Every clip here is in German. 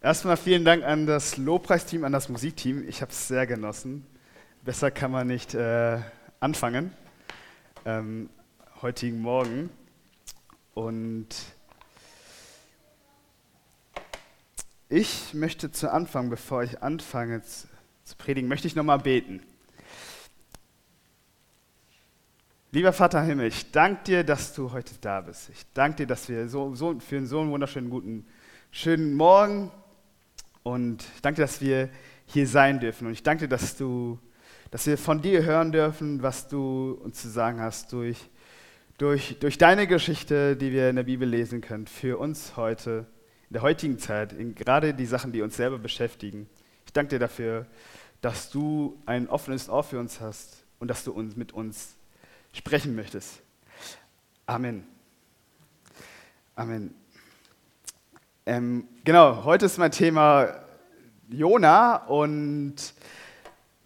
Erstmal vielen Dank an das Lobpreisteam, an das Musikteam. Ich habe es sehr genossen. Besser kann man nicht äh, anfangen. Ähm, heutigen Morgen. Und ich möchte zu Anfang, bevor ich anfange zu, predigen, möchte ich nochmal beten. Lieber Vater Himmel, ich danke dir, dass du heute da bist. Ich danke dir, dass wir so, so, für so einen wunderschönen guten schönen Morgen und ich danke dass wir hier sein dürfen. Und ich danke dass, du, dass wir von dir hören dürfen, was du uns zu sagen hast durch, durch, durch deine Geschichte, die wir in der Bibel lesen können, für uns heute, in der heutigen Zeit, in gerade die Sachen, die uns selber beschäftigen. Ich danke dir dafür, dass du ein offenes Ohr für uns hast und dass du uns mit uns sprechen möchtest. Amen. Amen. Ähm, genau, heute ist mein Thema Jona und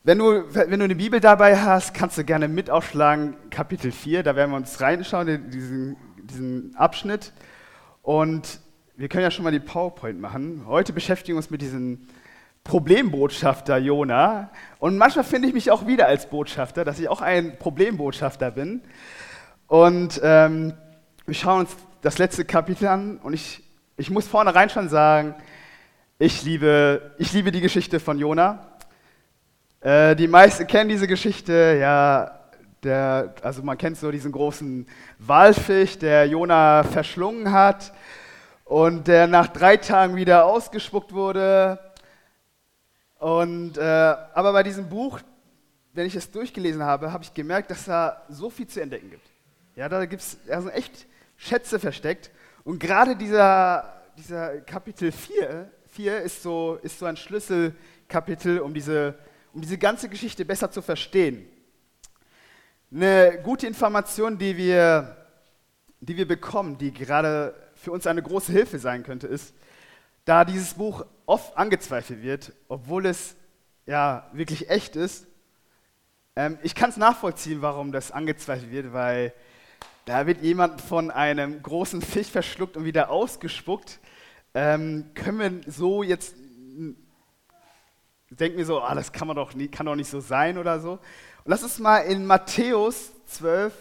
wenn du, wenn du eine Bibel dabei hast, kannst du gerne mit aufschlagen, Kapitel 4, da werden wir uns reinschauen, in diesen, diesen Abschnitt. Und wir können ja schon mal die PowerPoint machen. Heute beschäftigen wir uns mit diesem Problembotschafter Jona. Und manchmal finde ich mich auch wieder als Botschafter, dass ich auch ein Problembotschafter bin. Und ähm, wir schauen uns das letzte Kapitel an und ich ich muss vornherein schon sagen, ich liebe, ich liebe die Geschichte von Jona. Äh, die meisten kennen diese Geschichte, ja, der, also man kennt so diesen großen Walfisch, der Jona verschlungen hat und der nach drei Tagen wieder ausgespuckt wurde. Und, äh, aber bei diesem Buch, wenn ich es durchgelesen habe, habe ich gemerkt, dass da so viel zu entdecken gibt. Ja, da gibt es also echt Schätze versteckt. Und gerade dieser, dieser Kapitel 4, 4 ist, so, ist so ein Schlüsselkapitel, um diese, um diese ganze Geschichte besser zu verstehen. Eine gute Information, die wir, die wir bekommen, die gerade für uns eine große Hilfe sein könnte, ist, da dieses Buch oft angezweifelt wird, obwohl es ja wirklich echt ist. Ähm, ich kann es nachvollziehen, warum das angezweifelt wird, weil da wird jemand von einem großen Fisch verschluckt und wieder ausgespuckt. Ähm, können wir so jetzt denken wir so, ah, das kann, man doch nie, kann doch nicht so sein oder so. Und lass uns mal in Matthäus 12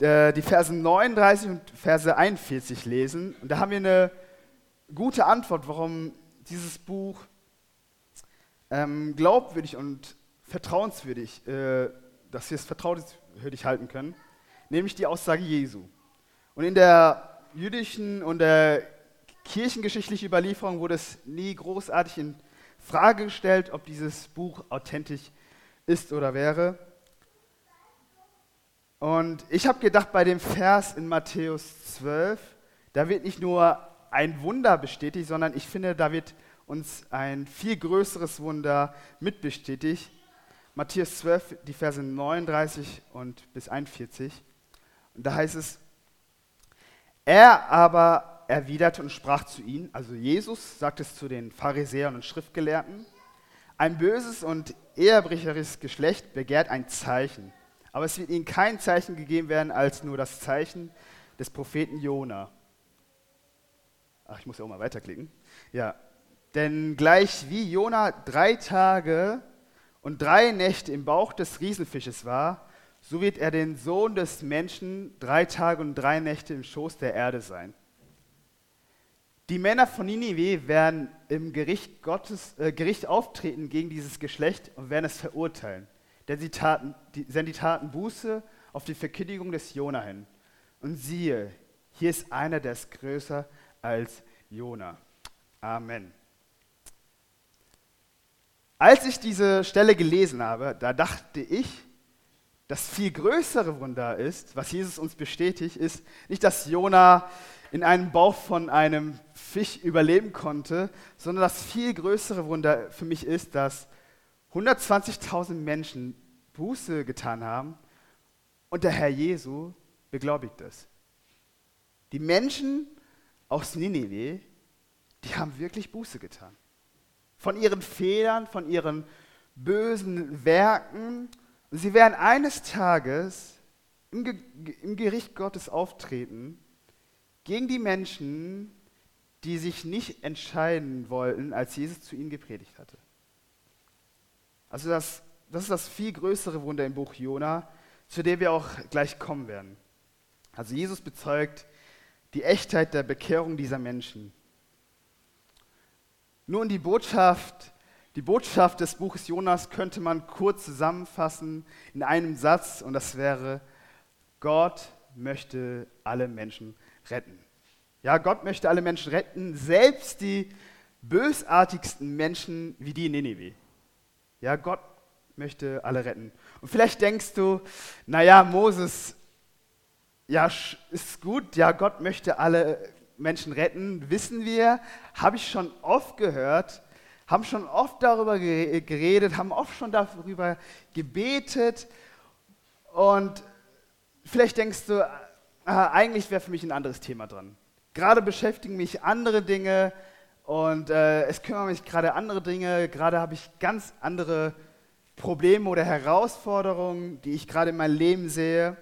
äh, die Verse 39 und Verse 41 lesen. Und da haben wir eine gute Antwort, warum dieses Buch ähm, glaubwürdig und vertrauenswürdig, äh, dass wir es vertrauenswürdig halten können nämlich die Aussage Jesu. Und in der jüdischen und der kirchengeschichtlichen Überlieferung wurde es nie großartig in Frage gestellt, ob dieses Buch authentisch ist oder wäre. Und ich habe gedacht, bei dem Vers in Matthäus 12, da wird nicht nur ein Wunder bestätigt, sondern ich finde, da wird uns ein viel größeres Wunder mitbestätigt. Matthäus 12, die Verse 39 und bis 41. Und da heißt es, er aber erwiderte und sprach zu ihnen, also Jesus sagt es zu den Pharisäern und Schriftgelehrten, ein böses und ehrbrecherisches Geschlecht begehrt ein Zeichen, aber es wird ihnen kein Zeichen gegeben werden als nur das Zeichen des Propheten Jona. Ach, ich muss ja auch mal weiterklicken. Ja, denn gleich wie Jona drei Tage und drei Nächte im Bauch des Riesenfisches war, so wird er den Sohn des Menschen drei Tage und drei Nächte im Schoß der Erde sein. Die Männer von Ninive werden im Gericht, Gottes, äh, Gericht auftreten gegen dieses Geschlecht und werden es verurteilen. Denn sie taten, die, denn die taten Buße auf die Verkündigung des Jona hin. Und siehe, hier ist einer, der ist größer als Jona. Amen. Als ich diese Stelle gelesen habe, da dachte ich, das viel größere Wunder ist, was Jesus uns bestätigt, ist nicht, dass Jona in einem Bauch von einem Fisch überleben konnte, sondern das viel größere Wunder für mich ist, dass 120.000 Menschen Buße getan haben und der Herr Jesu beglaubigt es. Die Menschen aus Ninive, die haben wirklich Buße getan. Von ihren Fehlern, von ihren bösen Werken sie werden eines Tages im, Ge im Gericht Gottes auftreten gegen die Menschen, die sich nicht entscheiden wollten, als Jesus zu ihnen gepredigt hatte. Also das, das ist das viel größere Wunder im Buch Jona, zu dem wir auch gleich kommen werden. Also Jesus bezeugt die Echtheit der Bekehrung dieser Menschen. Nun die Botschaft, die Botschaft des Buches Jonas könnte man kurz zusammenfassen in einem Satz und das wäre, Gott möchte alle Menschen retten. Ja, Gott möchte alle Menschen retten, selbst die bösartigsten Menschen wie die in Nineveh. Ja, Gott möchte alle retten. Und vielleicht denkst du, naja, Moses, ja, ist gut, ja, Gott möchte alle Menschen retten, wissen wir, habe ich schon oft gehört, haben schon oft darüber geredet, haben oft schon darüber gebetet und vielleicht denkst du, ah, eigentlich wäre für mich ein anderes Thema dran. Gerade beschäftigen mich andere Dinge und äh, es kümmern mich gerade andere Dinge. Gerade habe ich ganz andere Probleme oder Herausforderungen, die ich gerade in meinem Leben sehe.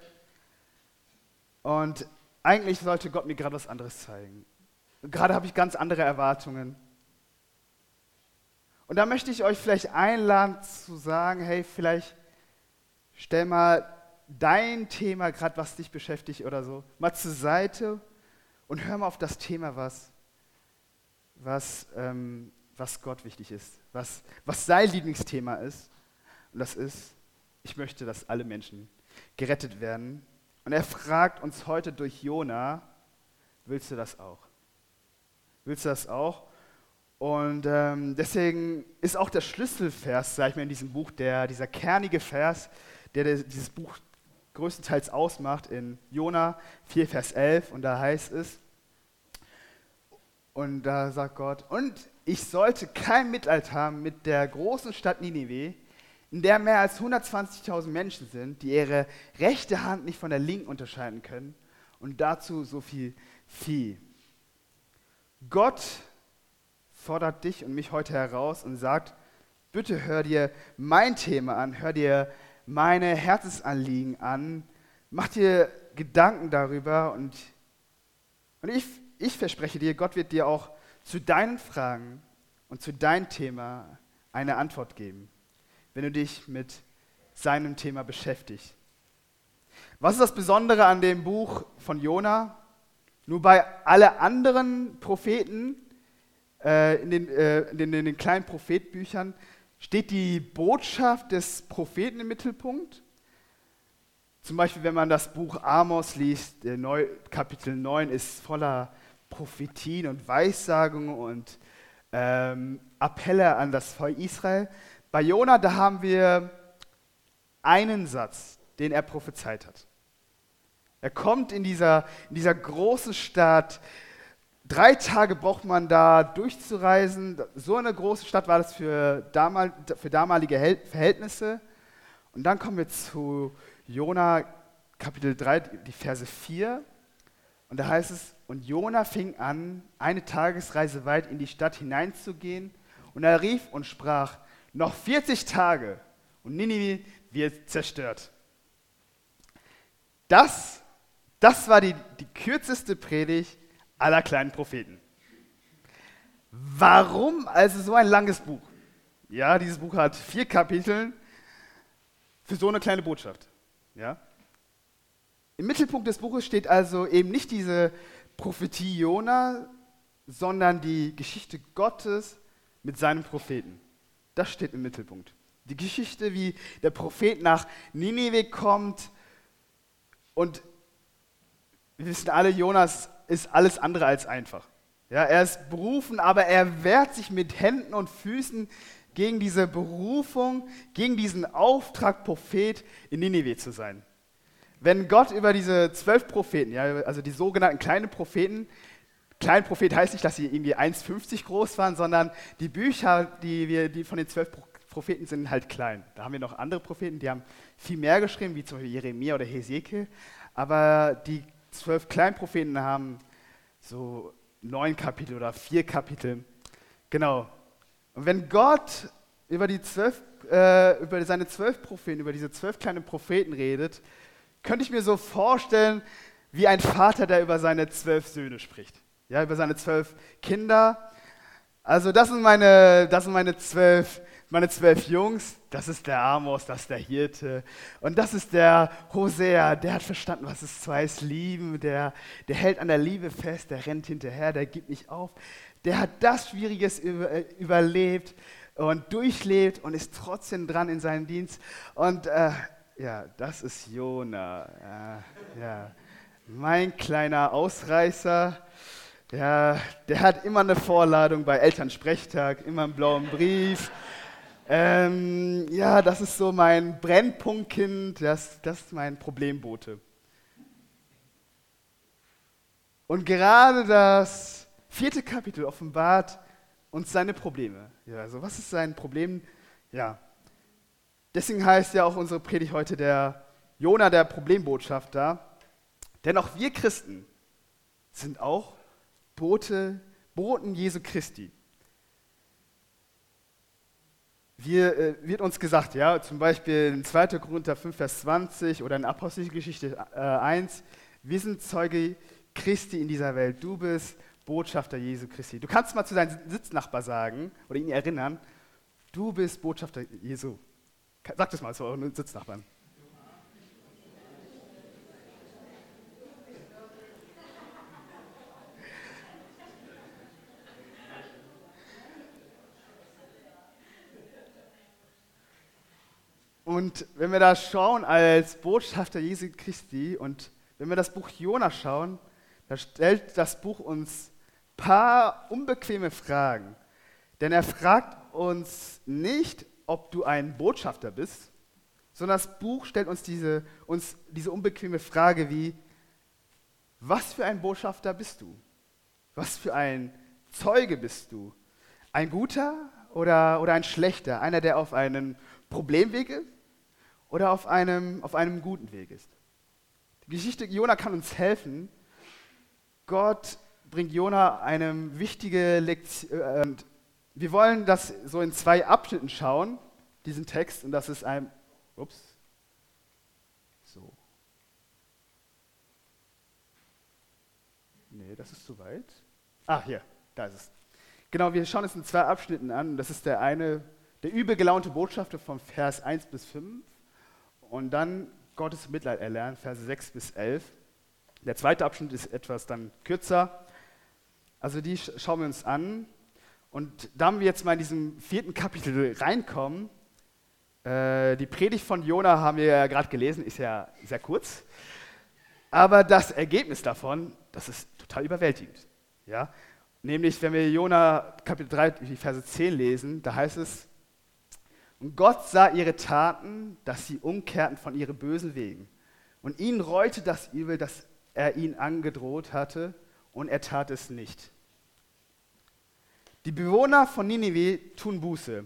Und eigentlich sollte Gott mir gerade was anderes zeigen. Gerade habe ich ganz andere Erwartungen. Und da möchte ich euch vielleicht einladen zu sagen, hey, vielleicht stell mal dein Thema, gerade was dich beschäftigt oder so, mal zur Seite und hör mal auf das Thema, was, was, ähm, was Gott wichtig ist, was, was sein Lieblingsthema ist. Und das ist, ich möchte, dass alle Menschen gerettet werden. Und er fragt uns heute durch Jona, willst du das auch? Willst du das auch? Und ähm, deswegen ist auch der Schlüsselvers, sage ich mal, in diesem Buch, der, dieser kernige Vers, der, der dieses Buch größtenteils ausmacht in Jona 4, Vers 11. Und da heißt es, und da sagt Gott, und ich sollte kein Mitleid haben mit der großen Stadt Ninive, in der mehr als 120.000 Menschen sind, die ihre rechte Hand nicht von der linken unterscheiden können und dazu so viel Vieh. Gott fordert dich und mich heute heraus und sagt, bitte hör dir mein Thema an, hör dir meine Herzensanliegen an, mach dir Gedanken darüber und, und ich, ich verspreche dir, Gott wird dir auch zu deinen Fragen und zu deinem Thema eine Antwort geben, wenn du dich mit seinem Thema beschäftigst. Was ist das Besondere an dem Buch von Jona? Nur bei alle anderen Propheten äh, in, den, äh, in, den, in den kleinen Prophetbüchern steht die Botschaft des Propheten im Mittelpunkt. Zum Beispiel, wenn man das Buch Amos liest, Neu, Kapitel 9 ist voller Prophetien und Weissagungen und ähm, Appelle an das Volk Israel. Bei Jona, da haben wir einen Satz, den er prophezeit hat. Er kommt in dieser, in dieser großen Stadt. Drei Tage braucht man da durchzureisen. So eine große Stadt war das für, damal, für damalige Verhältnisse. Und dann kommen wir zu Jona Kapitel 3, die Verse 4. Und da heißt es, und Jona fing an, eine Tagesreise weit in die Stadt hineinzugehen. Und er rief und sprach, noch 40 Tage und Ninive wird zerstört. Das, das war die, die kürzeste Predigt aller kleinen Propheten. Warum also so ein langes Buch? Ja, dieses Buch hat vier Kapitel für so eine kleine Botschaft. Ja? Im Mittelpunkt des Buches steht also eben nicht diese Prophetie Jona, sondern die Geschichte Gottes mit seinem Propheten. Das steht im Mittelpunkt. Die Geschichte, wie der Prophet nach Ninive kommt und wir wissen alle, Jonas ist alles andere als einfach. Ja, er ist berufen, aber er wehrt sich mit Händen und Füßen gegen diese Berufung, gegen diesen Auftrag, Prophet in Ninive zu sein wenn Gott über diese zwölf Propheten, ja, also die sogenannten kleinen Propheten, klein Prophet heißt nicht, dass sie irgendwie 1,50 groß waren, sondern die Bücher, die wir, die von den zwölf Propheten sind halt klein. Da haben wir noch andere Propheten, die haben viel mehr geschrieben, wie zum Beispiel Jeremia oder Hesekiel. Aber die zwölf kleinen Propheten haben so neun Kapitel oder vier Kapitel. Genau. Und wenn Gott über, die zwölf, äh, über seine zwölf Propheten, über diese zwölf kleinen Propheten redet, könnte ich mir so vorstellen, wie ein Vater, der über seine zwölf Söhne spricht. Ja, über seine zwölf Kinder. Also das sind meine, das sind meine zwölf, meine zwölf Jungs. Das ist der Amos, das ist der Hirte. Und das ist der Hosea, der hat verstanden, was es ist, lieben. Der, der hält an der Liebe fest, der rennt hinterher, der gibt nicht auf. Der hat das Schwieriges äh, überlebt und durchlebt und ist trotzdem dran in seinem Dienst. Und äh, ja, das ist Jona. Ja, ja. Mein kleiner Ausreißer. Ja, der hat immer eine Vorladung bei Elternsprechtag, immer einen blauen Brief. Ähm, ja, das ist so mein Brennpunktkind, das, das ist mein Problembote. Und gerade das vierte Kapitel offenbart uns seine Probleme. Ja, also was ist sein Problem? Ja, deswegen heißt ja auch unsere Predigt heute der Jona, der Problembotschafter. Denn auch wir Christen sind auch Bote, Boten Jesu Christi. Wir, äh, wird uns gesagt, ja, zum Beispiel in 2. Korinther 5, Vers 20 oder in Apostelgeschichte äh, 1, wir sind Zeuge Christi in dieser Welt. Du bist Botschafter Jesu Christi. Du kannst mal zu deinem Sitznachbar sagen oder ihn erinnern, du bist Botschafter Jesu. Sag das mal zu euren Sitznachbarn. Und wenn wir da schauen als Botschafter Jesu Christi und wenn wir das Buch Jona schauen, da stellt das Buch uns ein paar unbequeme Fragen. Denn er fragt uns nicht, ob du ein Botschafter bist, sondern das Buch stellt uns diese, uns diese unbequeme Frage wie, was für ein Botschafter bist du? Was für ein Zeuge bist du? Ein guter oder, oder ein schlechter? Einer, der auf einem Problemweg ist oder auf einem, auf einem guten Weg ist. Die Geschichte Jona kann uns helfen. Gott bringt Jona eine wichtige Lektion. Äh, wir wollen das so in zwei Abschnitten schauen, diesen Text, und das ist ein. Ups. So. Nee, das ist zu weit. Ah, hier, da ist es. Genau, wir schauen es in zwei Abschnitten an. Das ist der eine, der übel gelaunte Botschafter von Vers 1 bis 5 und dann Gottes Mitleid erlernen, Verse 6 bis 11. Der zweite Abschnitt ist etwas dann kürzer. Also die schauen wir uns an. Und da wir jetzt mal in diesem vierten Kapitel reinkommen, äh, die Predigt von Jona haben wir ja gerade gelesen, ist ja sehr kurz. Aber das Ergebnis davon, das ist total überwältigend. Ja? Nämlich, wenn wir Jona Kapitel 3, die Verse 10 lesen, da heißt es, und Gott sah ihre Taten, dass sie umkehrten von ihren bösen Wegen. Und ihn reute das Übel, das er ihnen angedroht hatte, und er tat es nicht. Die Bewohner von Ninive tun Buße.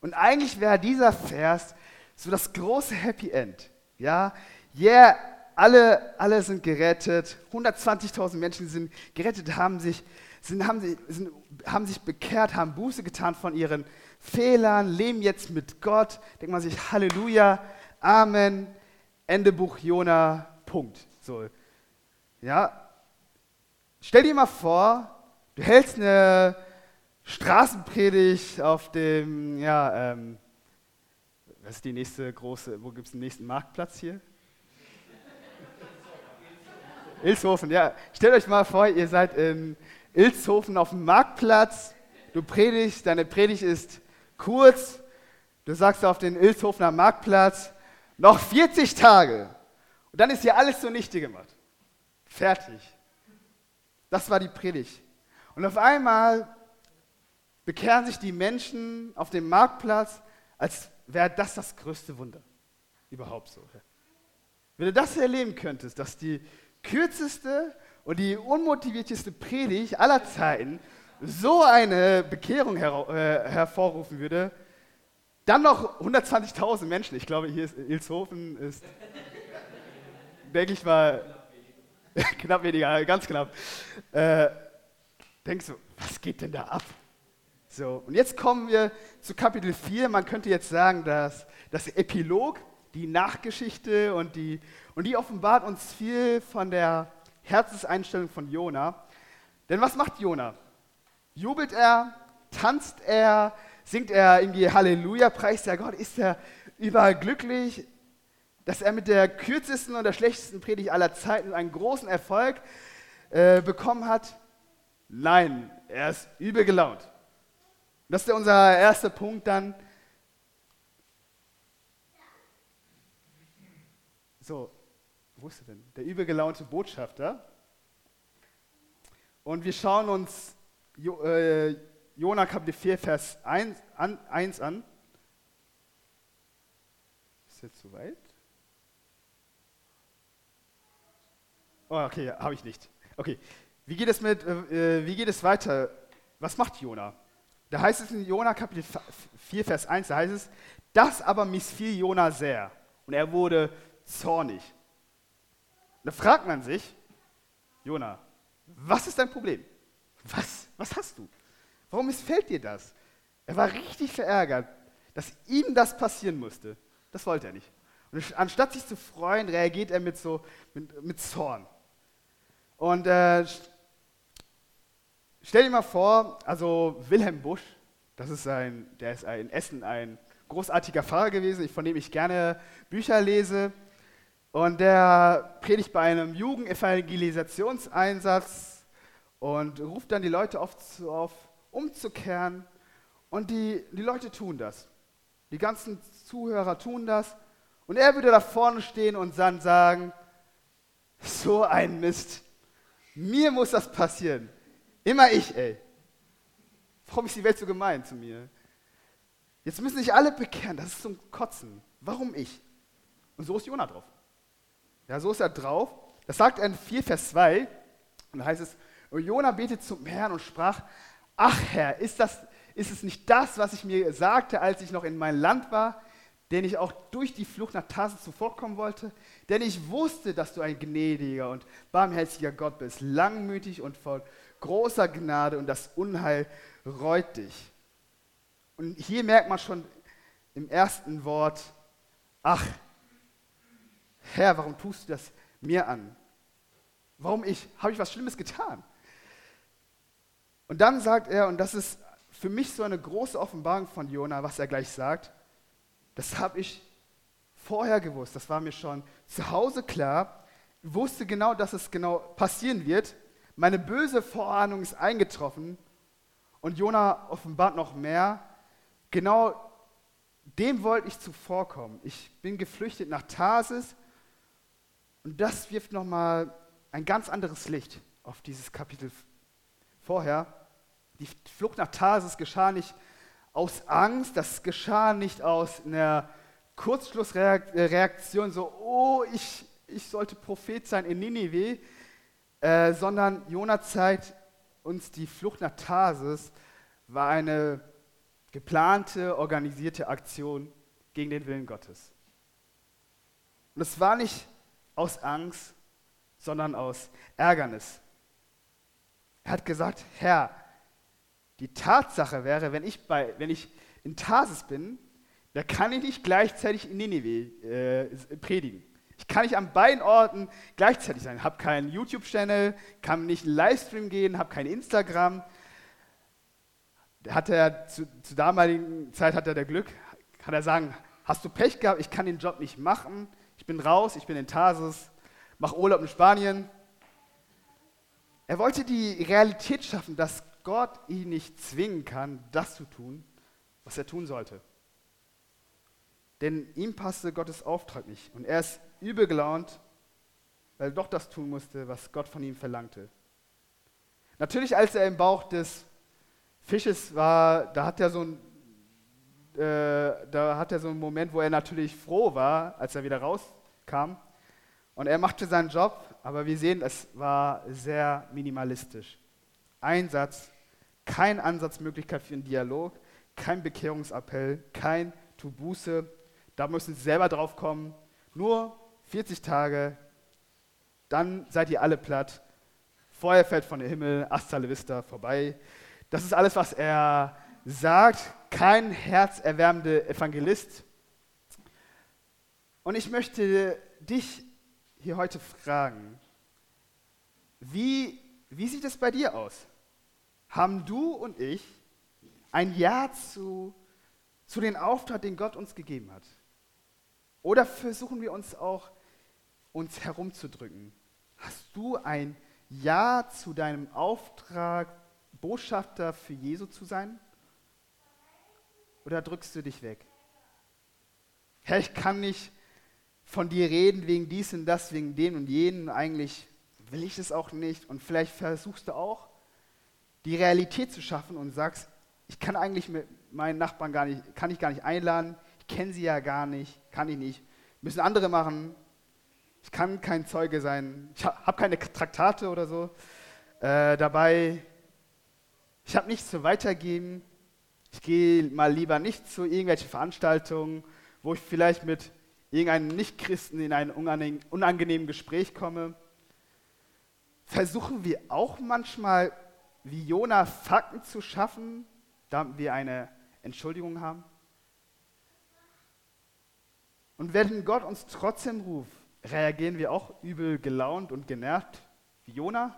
Und eigentlich wäre dieser Vers so das große Happy End. Ja, yeah, alle, alle sind gerettet. 120.000 Menschen sind gerettet, haben sich, sind, haben, sich, sind, haben sich bekehrt, haben Buße getan von ihren Fehlern, leben jetzt mit Gott. Denkt man sich, Halleluja, Amen, Ende Buch Jona, Punkt. So. Ja. Stell dir mal vor, du hältst eine Straßenpredigt auf dem, ja, ähm, was ist die nächste große, wo gibt es den nächsten Marktplatz hier? Ilshofen, ja. Stellt euch mal vor, ihr seid in Ilshofen auf dem Marktplatz, du predigst, deine Predigt ist kurz, du sagst auf den Ilshofener Marktplatz, noch 40 Tage. Und dann ist hier alles zunichte gemacht. Fertig. Das war die Predigt. Und auf einmal bekehren sich die Menschen auf dem Marktplatz, als wäre das das größte Wunder. Überhaupt so. Wenn du das erleben könntest, dass die kürzeste und die unmotivierteste Predigt aller Zeiten so eine Bekehrung her äh, hervorrufen würde, dann noch 120.000 Menschen, ich glaube, hier ist Ilshofen, ist, denke ich mal, knapp weniger, ganz knapp, äh, denkst du, was geht denn da ab? So, und jetzt kommen wir zu Kapitel 4. Man könnte jetzt sagen, dass das Epilog, die Nachgeschichte und die, und die offenbart uns viel von der Herzenseinstellung von Jona. Denn was macht Jona? Jubelt er, tanzt er, singt er irgendwie Halleluja, preist er Gott, ist er überall glücklich, dass er mit der kürzesten und der schlechtesten Predigt aller Zeiten einen großen Erfolg äh, bekommen hat? Nein, er ist übel gelaunt. Das ist unser erster Punkt dann. So, wo ist er denn? Der übel gelaunte Botschafter. Und wir schauen uns jo, äh, Jona Kapitel 4, Vers 1 an. 1 an. Ist jetzt zu weit? Oh, okay, habe ich nicht. Okay, wie geht es, mit, äh, wie geht es weiter? Was macht Jona? Da heißt es in Jona Kapitel 4, Vers 1, da heißt es, das aber missfiel Jona sehr und er wurde zornig. Da fragt man sich, Jona, was ist dein Problem? Was, was hast du? Warum missfällt dir das? Er war richtig verärgert, dass ihm das passieren musste. Das wollte er nicht. Und anstatt sich zu freuen, reagiert er mit, so, mit, mit Zorn. Und äh, stell dir mal vor, also Wilhelm Busch, das ist ein, der ist in Essen ein großartiger Pfarrer gewesen, von dem ich gerne Bücher lese. Und der predigt bei einem Jugendevangelisationseinsatz und ruft dann die Leute oft auf, umzukehren. Und die, die Leute tun das. Die ganzen Zuhörer tun das. Und er würde da vorne stehen und dann sagen, so ein Mist. Mir muss das passieren. Immer ich, ey. Warum ist die Welt so gemein zu mir? Jetzt müssen sich alle bekehren, das ist zum Kotzen. Warum ich? Und so ist Jonah drauf. Ja, so ist er drauf. Das sagt er in 4, Vers 2. Und da heißt es, und Jona betet zum Herrn und sprach, ach Herr, ist, das, ist es nicht das, was ich mir sagte, als ich noch in meinem Land war, den ich auch durch die Flucht nach Tarsus zuvorkommen wollte? Denn ich wusste, dass du ein gnädiger und barmherziger Gott bist, langmütig und voll großer Gnade und das Unheil reut dich. Und hier merkt man schon im ersten Wort, ach, Herr, warum tust du das mir an? Warum ich? Habe ich was Schlimmes getan? Und dann sagt er, und das ist für mich so eine große Offenbarung von Jona, was er gleich sagt, das habe ich vorher gewusst, das war mir schon zu Hause klar, wusste genau, dass es genau passieren wird. Meine böse Vorahnung ist eingetroffen und Jona offenbart noch mehr. Genau dem wollte ich zuvorkommen. Ich bin geflüchtet nach Tarsis und das wirft nochmal ein ganz anderes Licht auf dieses Kapitel vorher. Die Flucht nach Tarsis geschah nicht aus Angst, das geschah nicht aus einer Kurzschlussreaktion, so, oh, ich, ich sollte Prophet sein in Ninive, äh, sondern Jonah zeigt uns, die Flucht nach Tarsis war eine geplante, organisierte Aktion gegen den Willen Gottes. Und es war nicht aus Angst, sondern aus Ärgernis. Er hat gesagt, Herr, die Tatsache wäre, wenn ich, bei, wenn ich in Tarsis bin, da kann ich nicht gleichzeitig in Nineveh äh, predigen. Ich kann nicht an beiden Orten gleichzeitig sein. Ich habe keinen YouTube-Channel, kann nicht einen Livestream gehen, habe kein Instagram. Hat er zu, zur damaligen Zeit hat er der Glück, kann er sagen, hast du Pech gehabt, ich kann den Job nicht machen, ich bin raus, ich bin in Tarsus, mache Urlaub in Spanien. Er wollte die Realität schaffen, dass Gott ihn nicht zwingen kann, das zu tun, was er tun sollte. Denn ihm passte Gottes Auftrag nicht und er ist übel gelaunt, weil er doch das tun musste, was Gott von ihm verlangte. Natürlich, als er im Bauch des Fisches war, da hat er so ein äh, da hat er so einen Moment, wo er natürlich froh war, als er wieder rauskam. Und er machte seinen Job, aber wir sehen, es war sehr minimalistisch. Ein Satz, keine Ansatzmöglichkeit für einen Dialog, kein Bekehrungsappell, kein Tu Da müssen Sie selber drauf kommen. Nur 40 Tage, dann seid ihr alle platt. Feuer fällt von dem Himmel, hasta vista, vorbei. Das ist alles, was er sagt kein herzerwärmender Evangelist. Und ich möchte dich hier heute fragen, wie wie sieht es bei dir aus? Haben du und ich ein Ja zu, zu den Auftrag, den Gott uns gegeben hat? Oder versuchen wir uns auch, uns herumzudrücken? Hast du ein Ja zu deinem Auftrag, Botschafter für Jesu zu sein? Oder drückst du dich weg? Herr, ich kann nicht von dir reden wegen dies und das, wegen dem und jenen. Eigentlich will ich es auch nicht. Und vielleicht versuchst du auch, die Realität zu schaffen und sagst, ich kann eigentlich mit meinen Nachbarn gar nicht, kann ich gar nicht einladen. Ich kenne sie ja gar nicht, kann ich nicht. Müssen andere machen. Ich kann kein Zeuge sein. Ich habe keine Traktate oder so äh, dabei. Ich habe nichts zu weitergeben. Ich gehe mal lieber nicht zu irgendwelchen Veranstaltungen, wo ich vielleicht mit irgendeinem Nichtchristen in ein unangenehmes Gespräch komme. Versuchen wir auch manchmal, wie Jona, Fakten zu schaffen, damit wir eine Entschuldigung haben? Und wenn Gott uns trotzdem ruft, reagieren wir auch übel gelaunt und genervt wie Jona?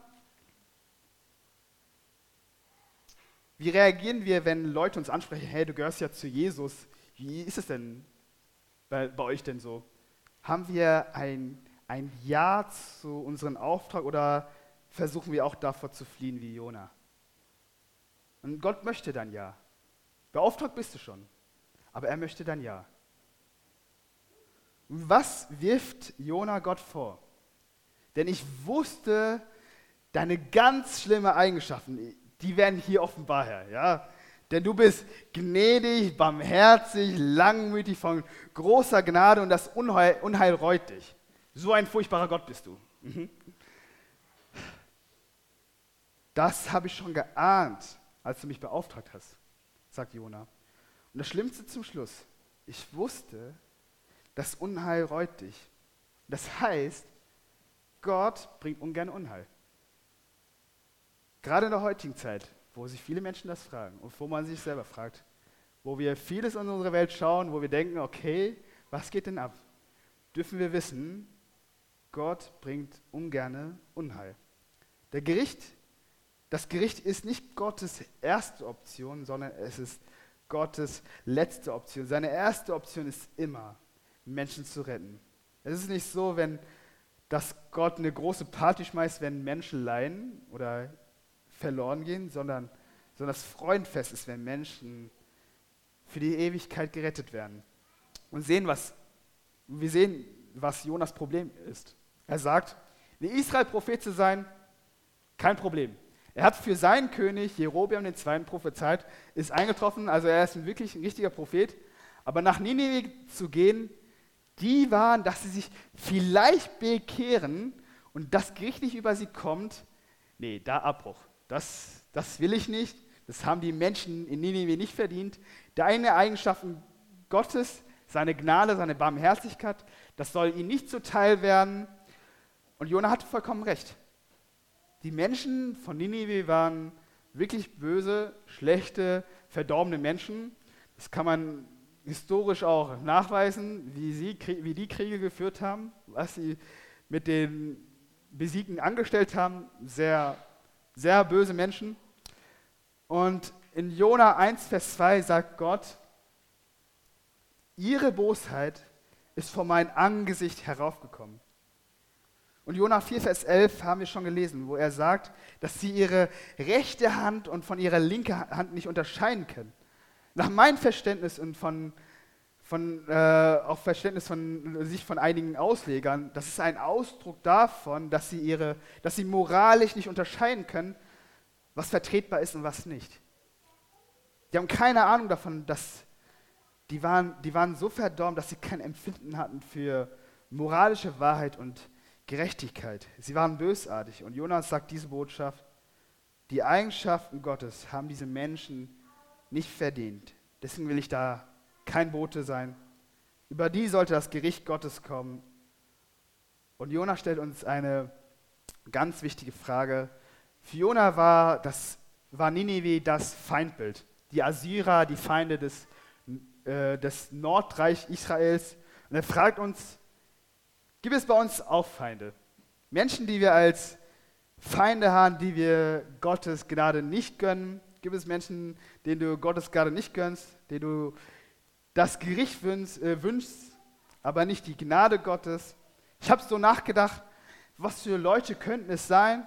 Wie reagieren wir, wenn Leute uns ansprechen, hey, du gehörst ja zu Jesus, wie ist es denn bei, bei euch denn so? Haben wir ein, ein Ja zu unserem Auftrag oder versuchen wir auch davor zu fliehen wie Jona? Und Gott möchte dann Ja. Beauftragt bist du schon, aber er möchte dann Ja. Was wirft Jona Gott vor? Denn ich wusste deine ganz schlimme Eigenschaften die werden hier offenbar, Herr. Ja? Denn du bist gnädig, barmherzig, langmütig, von großer Gnade und das Unheil, Unheil reut dich. So ein furchtbarer Gott bist du. Mhm. Das habe ich schon geahnt, als du mich beauftragt hast, sagt Jona. Und das Schlimmste zum Schluss, ich wusste, das Unheil reut dich. Das heißt, Gott bringt ungern Unheil. Gerade in der heutigen Zeit, wo sich viele Menschen das fragen und wo man sich selber fragt, wo wir vieles in unserer Welt schauen, wo wir denken, okay, was geht denn ab? Dürfen wir wissen, Gott bringt ungerne Unheil. Der Gericht, das Gericht ist nicht Gottes erste Option, sondern es ist Gottes letzte Option. Seine erste Option ist immer, Menschen zu retten. Es ist nicht so, wenn dass Gott eine große Party schmeißt, wenn Menschen leiden oder verloren gehen, sondern, sondern das Freundfest ist, wenn Menschen für die Ewigkeit gerettet werden. Und sehen, was, wir sehen, was Jonas Problem ist. Er sagt, wie Israel Prophet zu sein, kein Problem. Er hat für seinen König Jerobeam den zweiten prophezeit, ist eingetroffen, also er ist wirklich ein richtiger Prophet. Aber nach Nineveh zu gehen, die waren, dass sie sich vielleicht bekehren und das Gericht nicht über sie kommt, nee, da Abbruch. Das, das will ich nicht. Das haben die Menschen in Ninive nicht verdient. Deine Eigenschaften Gottes, seine Gnade, seine Barmherzigkeit, das soll ihnen nicht zuteil werden. Und Jona hatte vollkommen recht. Die Menschen von Ninive waren wirklich böse, schlechte, verdorbene Menschen. Das kann man historisch auch nachweisen, wie, sie, wie die Kriege geführt haben, was sie mit den Besiegten angestellt haben. Sehr sehr böse Menschen. Und in Jona 1, Vers 2 sagt Gott, ihre Bosheit ist vor mein Angesicht heraufgekommen. Und Jona 4, Vers 11 haben wir schon gelesen, wo er sagt, dass sie ihre rechte Hand und von ihrer linken Hand nicht unterscheiden können. Nach meinem Verständnis und von von, äh, auch Verständnis von sich von einigen Auslegern, das ist ein Ausdruck davon, dass sie, ihre, dass sie moralisch nicht unterscheiden können, was vertretbar ist und was nicht. Die haben keine Ahnung davon, dass die waren, die waren so verdorben, dass sie kein Empfinden hatten für moralische Wahrheit und Gerechtigkeit. Sie waren bösartig. Und Jonas sagt diese Botschaft, die Eigenschaften Gottes haben diese Menschen nicht verdient. Deswegen will ich da kein Bote sein. Über die sollte das Gericht Gottes kommen. Und Jona stellt uns eine ganz wichtige Frage. Für Jona war, das, war Ninive das Feindbild. Die Assyrer, die Feinde des, äh, des Nordreich Israels. Und er fragt uns, gibt es bei uns auch Feinde? Menschen, die wir als Feinde haben, die wir Gottes Gnade nicht gönnen? Gibt es Menschen, denen du Gottes Gnade nicht gönnst, denen du das Gericht wünschst, äh, wünschst aber nicht die Gnade Gottes? Ich habe so nachgedacht, was für Leute könnten es sein?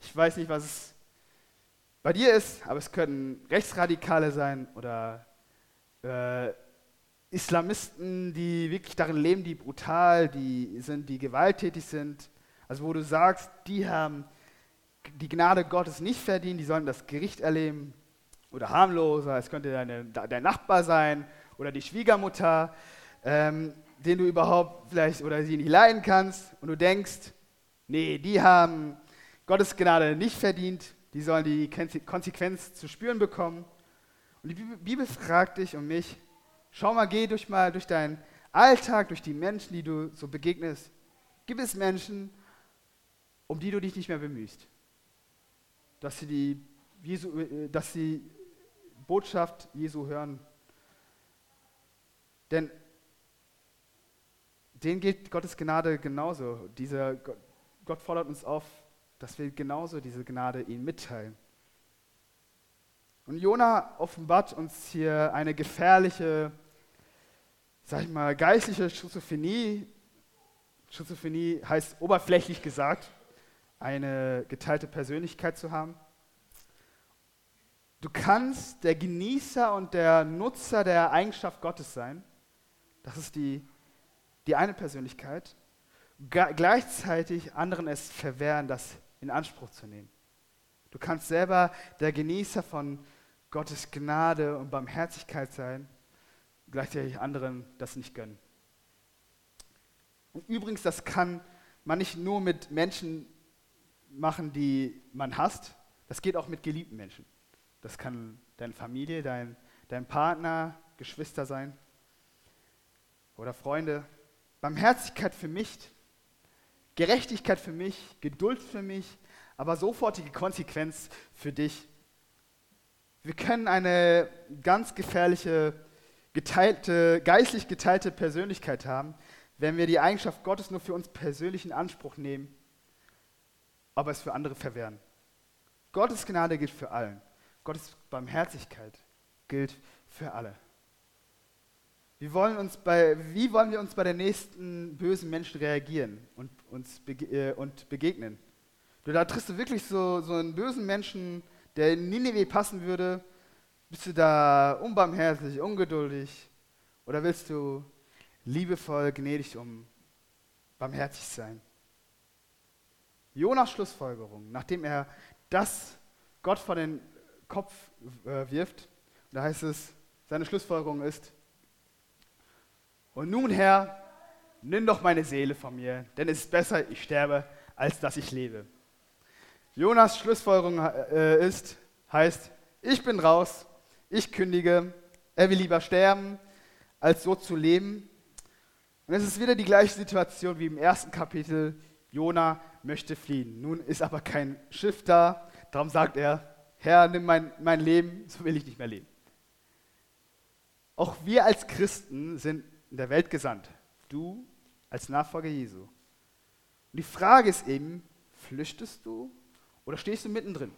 Ich weiß nicht, was es bei dir ist, aber es könnten Rechtsradikale sein oder äh, Islamisten, die wirklich darin leben, die brutal, die sind, die gewalttätig sind. Also wo du sagst, die haben die Gnade Gottes nicht verdient, die sollen das Gericht erleben. Oder harmloser, es könnte deine, dein Nachbar sein oder die Schwiegermutter, ähm, den du überhaupt vielleicht oder sie nicht leiden kannst und du denkst, nee, die haben Gottes Gnade nicht verdient, die sollen die Konsequenz zu spüren bekommen. Und die Bibel fragt dich und mich, schau mal, geh durch mal durch deinen Alltag, durch die Menschen, die du so begegnest. Gibt es Menschen, um die du dich nicht mehr bemühst? Dass sie die, Jesu, äh, dass sie Botschaft Jesu hören. Denn denen geht Gottes Gnade genauso. Dieser Gott fordert uns auf, dass wir genauso diese Gnade ihnen mitteilen. Und Jona offenbart uns hier eine gefährliche, sag ich mal, geistliche Schizophrenie. Schizophrenie heißt oberflächlich gesagt, eine geteilte Persönlichkeit zu haben. Du kannst der Genießer und der Nutzer der Eigenschaft Gottes sein. Das ist die, die eine Persönlichkeit. Gleichzeitig anderen es verwehren, das in Anspruch zu nehmen. Du kannst selber der Genießer von Gottes Gnade und Barmherzigkeit sein, gleichzeitig anderen das nicht gönnen. Und übrigens, das kann man nicht nur mit Menschen machen, die man hasst, das geht auch mit geliebten Menschen. Das kann deine Familie, dein, dein Partner, Geschwister sein oder Freunde. Barmherzigkeit für mich Gerechtigkeit für mich, Geduld für mich, aber sofortige Konsequenz für dich. Wir können eine ganz gefährliche, geteilte, geistlich geteilte Persönlichkeit haben, wenn wir die Eigenschaft Gottes nur für uns persönlich in Anspruch nehmen, aber es für andere verwehren. Gottes Gnade gilt für allen. Gottes Barmherzigkeit gilt für alle. Wie wollen, uns bei, wie wollen wir uns bei den nächsten bösen Menschen reagieren und, uns bege äh, und begegnen? Da triffst du wirklich so, so einen bösen Menschen, der in Ninive passen würde. Bist du da unbarmherzig, ungeduldig? Oder willst du liebevoll, gnädig um barmherzig sein? Jonas Schlussfolgerung, nachdem er das Gott vor den Kopf äh, wirft, da heißt es, seine Schlussfolgerung ist, und nun, Herr, nimm doch meine Seele von mir, denn es ist besser, ich sterbe, als dass ich lebe. Jonas Schlussfolgerung äh, ist, heißt, ich bin raus, ich kündige, er will lieber sterben, als so zu leben. Und es ist wieder die gleiche Situation wie im ersten Kapitel. Jona möchte fliehen. Nun ist aber kein Schiff da, darum sagt er, Herr, nimm mein, mein Leben, so will ich nicht mehr leben. Auch wir als Christen sind in der Welt gesandt. Du als Nachfolger Jesu. Und die Frage ist eben, flüchtest du oder stehst du mittendrin?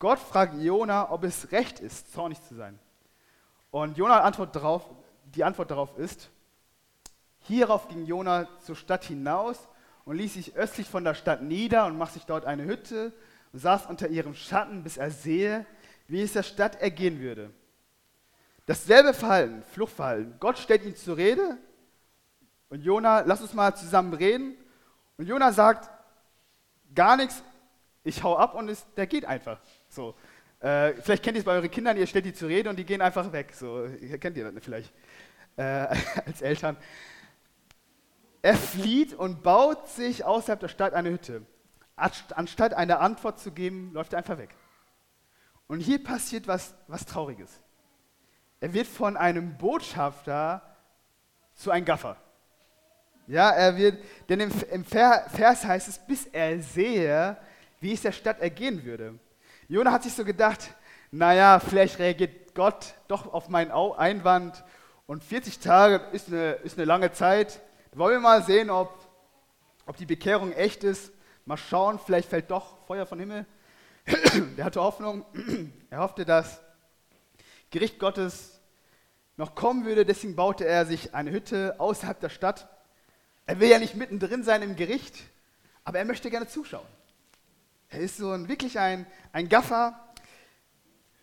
Gott fragt Jona, ob es recht ist, zornig zu sein. Und Jona Antwort darauf, die Antwort darauf ist, hierauf ging Jona zur Stadt hinaus und ließ sich östlich von der Stadt nieder und machte sich dort eine Hütte und saß unter ihrem Schatten, bis er sehe, wie es der Stadt ergehen würde. Dasselbe Verhalten, Fluchtverhalten. Gott stellt ihn zur Rede und Jona, lass uns mal zusammen reden. Und Jona sagt gar nichts, ich hau ab und es, der geht einfach. So. Äh, vielleicht kennt ihr es bei euren Kindern, ihr stellt die zur Rede und die gehen einfach weg. So, kennt ihr das vielleicht äh, als Eltern. Er flieht und baut sich außerhalb der Stadt eine Hütte. Anstatt eine Antwort zu geben, läuft er einfach weg. Und hier passiert was, was Trauriges. Er wird von einem Botschafter zu einem Gaffer. Ja, er wird, denn im, im Vers heißt es, bis er sehe, wie es der Stadt ergehen würde. Jona hat sich so gedacht, naja, vielleicht reagiert Gott doch auf meinen Einwand und 40 Tage ist eine, ist eine lange Zeit. Wollen wir mal sehen, ob, ob die Bekehrung echt ist. Mal schauen, vielleicht fällt doch Feuer vom Himmel. Der hatte Hoffnung. Er hoffte, dass Gericht Gottes noch kommen würde. Deswegen baute er sich eine Hütte außerhalb der Stadt. Er will ja nicht mittendrin sein im Gericht, aber er möchte gerne zuschauen. Er ist so ein, wirklich ein, ein Gaffer.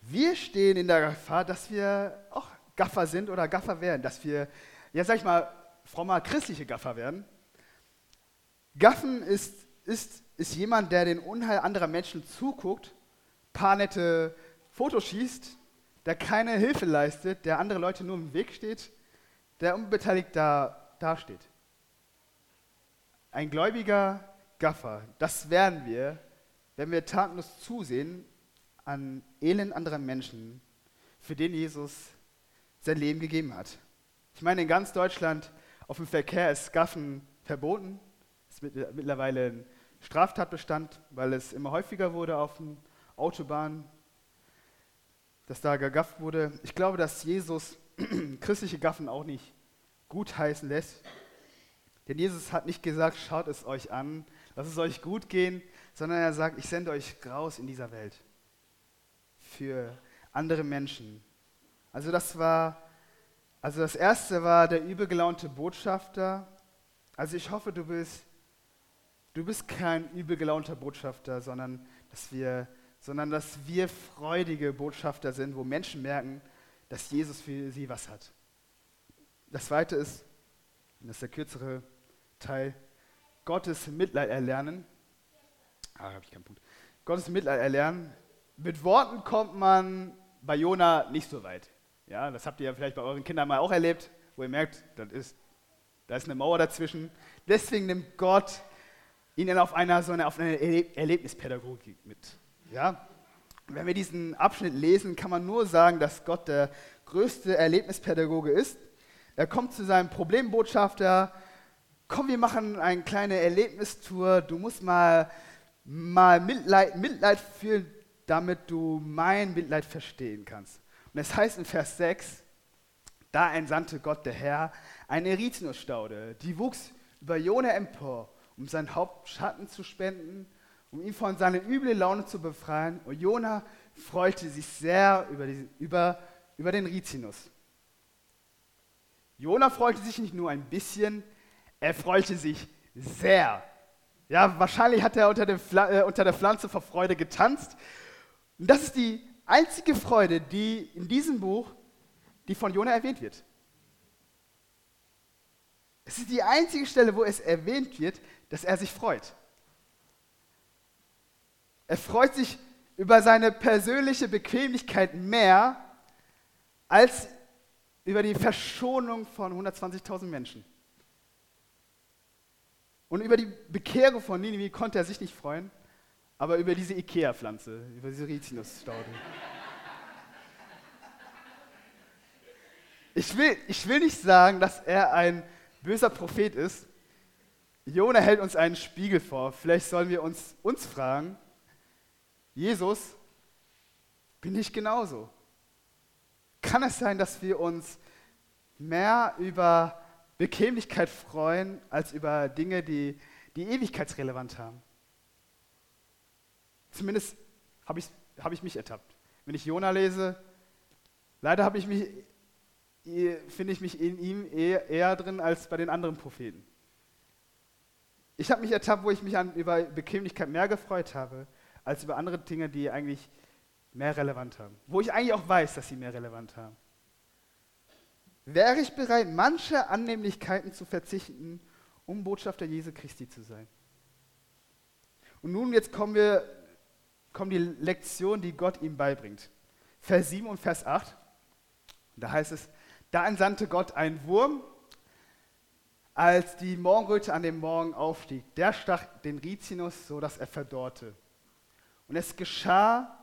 Wir stehen in der Gefahr, dass wir auch Gaffer sind oder Gaffer werden, dass wir, ja sag ich mal, frommer christliche Gaffer werden. Gaffen ist, ist, ist jemand, der den Unheil anderer Menschen zuguckt, paar nette Fotos schießt, der keine Hilfe leistet, der andere Leute nur im Weg steht, der unbeteiligt da dasteht. Ein gläubiger Gaffer, das werden wir, wenn wir tatenlos zusehen an Elend anderer Menschen, für den Jesus sein Leben gegeben hat. Ich meine, in ganz Deutschland auf dem Verkehr ist Gaffen verboten. Es ist mittlerweile ein Straftatbestand, weil es immer häufiger wurde auf den Autobahnen, dass da gegafft wurde. Ich glaube, dass Jesus christliche Gaffen auch nicht gutheißen lässt. Denn Jesus hat nicht gesagt, schaut es euch an, lasst es euch gut gehen, sondern er sagt, ich sende euch raus in dieser Welt für andere Menschen. Also das war also das erste war der übelgelaunte Botschafter. Also ich hoffe, du bist, du bist kein übelgelaunter Botschafter, sondern dass, wir, sondern dass wir freudige Botschafter sind, wo Menschen merken, dass Jesus für sie was hat. Das zweite ist, das ist der kürzere Teil, Gottes Mitleid erlernen. Ah, habe ich keinen Punkt. Gottes Mitleid erlernen. Mit Worten kommt man bei Jona nicht so weit. Ja, das habt ihr ja vielleicht bei euren Kindern mal auch erlebt, wo ihr merkt, das ist, da ist eine Mauer dazwischen. Deswegen nimmt Gott ihn auf eine, so eine, auf eine Erlebnispädagogik mit. Ja? Wenn wir diesen Abschnitt lesen, kann man nur sagen, dass Gott der größte Erlebnispädagoge ist. Er kommt zu seinem Problembotschafter, komm, wir machen eine kleine Erlebnistour, du musst mal, mal Mitleid, Mitleid fühlen, damit du mein Mitleid verstehen kannst. Und es heißt in Vers 6, da entsandte Gott der Herr eine Erythnusstaude, die wuchs über Jona empor, um sein Haupt Schatten zu spenden, um ihn von seiner üblen Laune zu befreien. Und Jona freute sich sehr über, die, über, über den Rizinus. Jona freute sich nicht nur ein bisschen, er freute sich sehr. Ja, wahrscheinlich hat er unter, äh, unter der Pflanze vor Freude getanzt. Und das ist die einzige Freude, die in diesem Buch, die von Jona erwähnt wird. Es ist die einzige Stelle, wo es erwähnt wird, dass er sich freut. Er freut sich über seine persönliche Bequemlichkeit mehr als über die Verschonung von 120.000 Menschen. Und über die Bekehrung von Ninive konnte er sich nicht freuen, aber über diese Ikea-Pflanze, über diese Rizinusstaude. Ich will, ich will nicht sagen, dass er ein böser Prophet ist. Jona hält uns einen Spiegel vor. Vielleicht sollen wir uns, uns fragen, Jesus, bin ich genauso? Kann es sein, dass wir uns mehr über Bequemlichkeit freuen, als über Dinge, die, die ewigkeitsrelevant haben? Zumindest habe ich, hab ich mich ertappt. Wenn ich Jona lese, leider habe ich mich, finde ich mich in ihm eher, eher drin als bei den anderen Propheten. Ich habe mich ertappt, wo ich mich an, über Bequemlichkeit mehr gefreut habe, als über andere Dinge, die eigentlich mehr relevant haben. Wo ich eigentlich auch weiß, dass sie mehr relevant haben. Wäre ich bereit, manche Annehmlichkeiten zu verzichten, um Botschafter Jesu Christi zu sein? Und nun, jetzt kommen wir kommt die Lektion, die Gott ihm beibringt. Vers 7 und Vers 8. Da heißt es, da entsandte Gott einen Wurm, als die Morgenröte an dem Morgen aufstieg. Der stach den Rizinus, so dass er verdorrte. Und es geschah,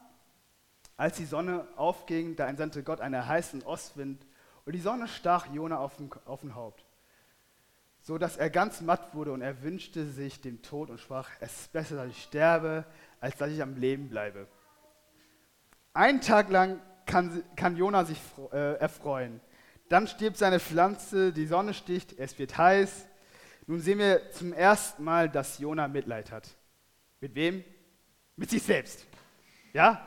als die Sonne aufging, da entsandte Gott einen heißen Ostwind und die Sonne stach Jona auf den, auf den Haupt, so dass er ganz matt wurde und er wünschte sich den Tod und sprach, es ist besser, dass ich sterbe, als dass ich am Leben bleibe. Einen Tag lang kann, kann Jona sich äh, erfreuen. Dann stirbt seine Pflanze, die Sonne sticht, es wird heiß. Nun sehen wir zum ersten Mal, dass Jona Mitleid hat. Mit wem? Mit sich selbst. Ja?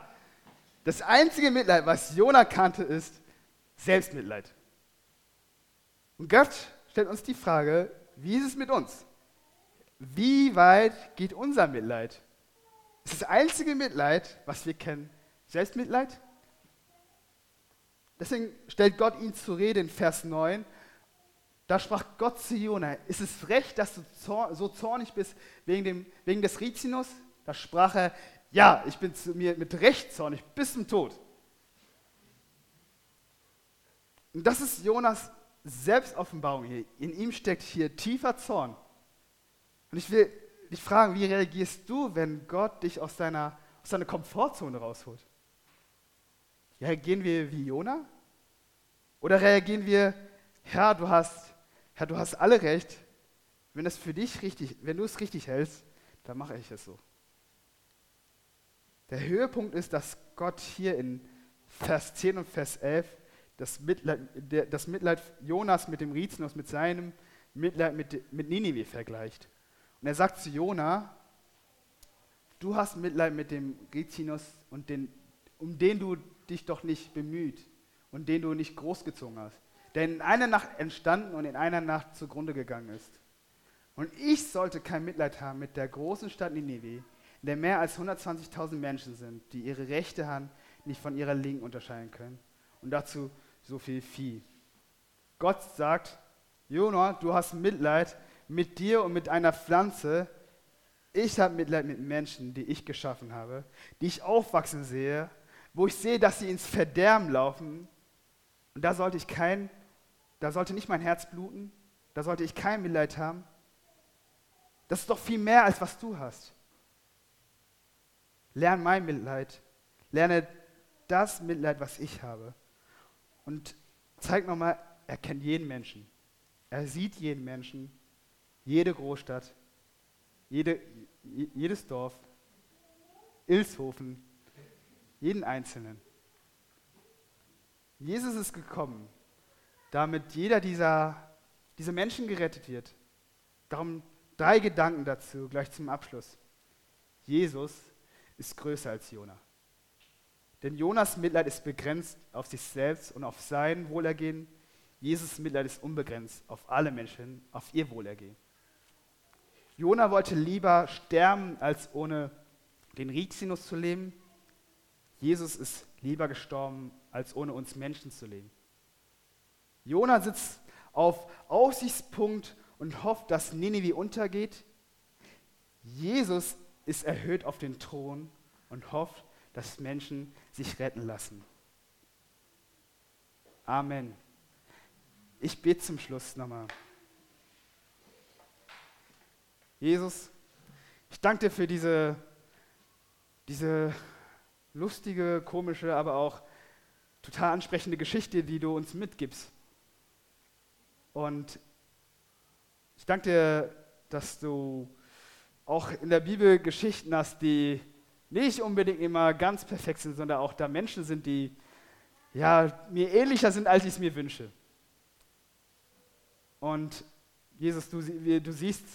Das einzige Mitleid, was Jona kannte, ist Selbstmitleid. Und Gott stellt uns die Frage, wie ist es mit uns? Wie weit geht unser Mitleid? Ist das einzige Mitleid, was wir kennen, Selbstmitleid? Deswegen stellt Gott ihn zur Rede in Vers 9. Da sprach Gott zu Jona, ist es recht, dass du so zornig bist wegen, dem, wegen des Rizinus? Da sprach er, ja, ich bin mir mit Recht zornig bis zum Tod. Und das ist Jonas Selbstoffenbarung hier. In ihm steckt hier tiefer Zorn. Und ich will dich fragen, wie reagierst du, wenn Gott dich aus deiner, aus deiner Komfortzone rausholt? Reagieren wir wie Jona? Oder reagieren wir, Herr, du hast, Herr, du hast alle recht. Wenn das für dich richtig, wenn du es richtig hältst, dann mache ich es so. Der Höhepunkt ist, dass Gott hier in Vers 10 und Vers 11 das Mitleid, das Mitleid Jonas mit dem Rizinus, mit seinem Mitleid mit, mit Ninive vergleicht. Und er sagt zu Jona, du hast Mitleid mit dem Rizinus und den, um den du dich doch nicht bemüht und den du nicht großgezogen hast. Der in einer Nacht entstanden und in einer Nacht zugrunde gegangen ist. Und ich sollte kein Mitleid haben mit der großen Stadt Nineveh, in der mehr als 120.000 Menschen sind, die ihre rechte Hand nicht von ihrer linken unterscheiden können. Und dazu so viel Vieh. Gott sagt, Jonah, du hast Mitleid mit dir und mit einer Pflanze. Ich habe Mitleid mit Menschen, die ich geschaffen habe, die ich aufwachsen sehe, wo ich sehe, dass sie ins Verderben laufen. Und da sollte ich kein, da sollte nicht mein Herz bluten, da sollte ich kein Mitleid haben. Das ist doch viel mehr, als was du hast. Lerne mein Mitleid. Lerne das Mitleid, was ich habe. Und zeig nochmal, er kennt jeden Menschen. Er sieht jeden Menschen, jede Großstadt, jede, jedes Dorf, Ilshofen, jeden Einzelnen. Jesus ist gekommen, damit jeder dieser, dieser Menschen gerettet wird. Darum drei Gedanken dazu, gleich zum Abschluss. Jesus ist größer als Jona. Denn Jonas Mitleid ist begrenzt auf sich selbst und auf sein Wohlergehen. Jesus Mitleid ist unbegrenzt auf alle Menschen, auf ihr Wohlergehen. Jona wollte lieber sterben, als ohne den Rizinus zu leben. Jesus ist lieber gestorben, als ohne uns Menschen zu leben. Jona sitzt auf Aussichtspunkt und hofft, dass Ninive untergeht. Jesus ist erhöht auf den Thron und hofft, dass Menschen sich retten lassen. Amen. Ich bete zum Schluss nochmal. Jesus, ich danke dir für diese, diese lustige, komische, aber auch total ansprechende Geschichte, die du uns mitgibst. Und ich danke dir, dass du auch in der Bibel Geschichten hast, die nicht unbedingt immer ganz perfekt sind, sondern auch da Menschen sind, die ja, mir ähnlicher sind, als ich es mir wünsche. Und Jesus, du, du siehst,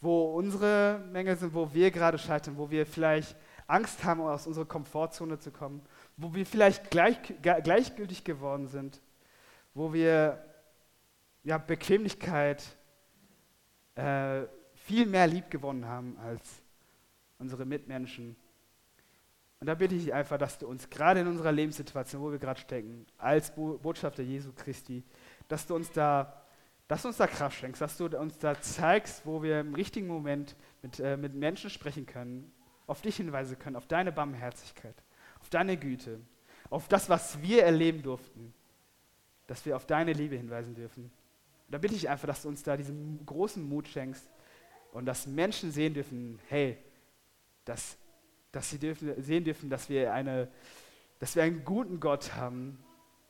wo unsere Mängel sind, wo wir gerade scheitern, wo wir vielleicht Angst haben, aus unserer Komfortzone zu kommen, wo wir vielleicht gleich, gleichgültig geworden sind, wo wir ja, Bequemlichkeit äh, viel mehr lieb gewonnen haben als unsere Mitmenschen. Und da bitte ich einfach, dass du uns gerade in unserer Lebenssituation, wo wir gerade stecken, als Botschafter Jesu Christi, dass du uns da, dass uns da Kraft schenkst, dass du uns da zeigst, wo wir im richtigen Moment mit, äh, mit Menschen sprechen können, auf dich hinweisen können, auf deine Barmherzigkeit, auf deine Güte, auf das, was wir erleben durften, dass wir auf deine Liebe hinweisen dürfen. Und da bitte ich einfach, dass du uns da diesen großen Mut schenkst, und dass Menschen sehen dürfen, hey, dass, dass sie dürfen, sehen dürfen, dass wir, eine, dass wir einen guten Gott haben,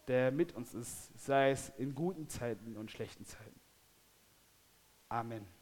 der mit uns ist, sei es in guten Zeiten und schlechten Zeiten. Amen.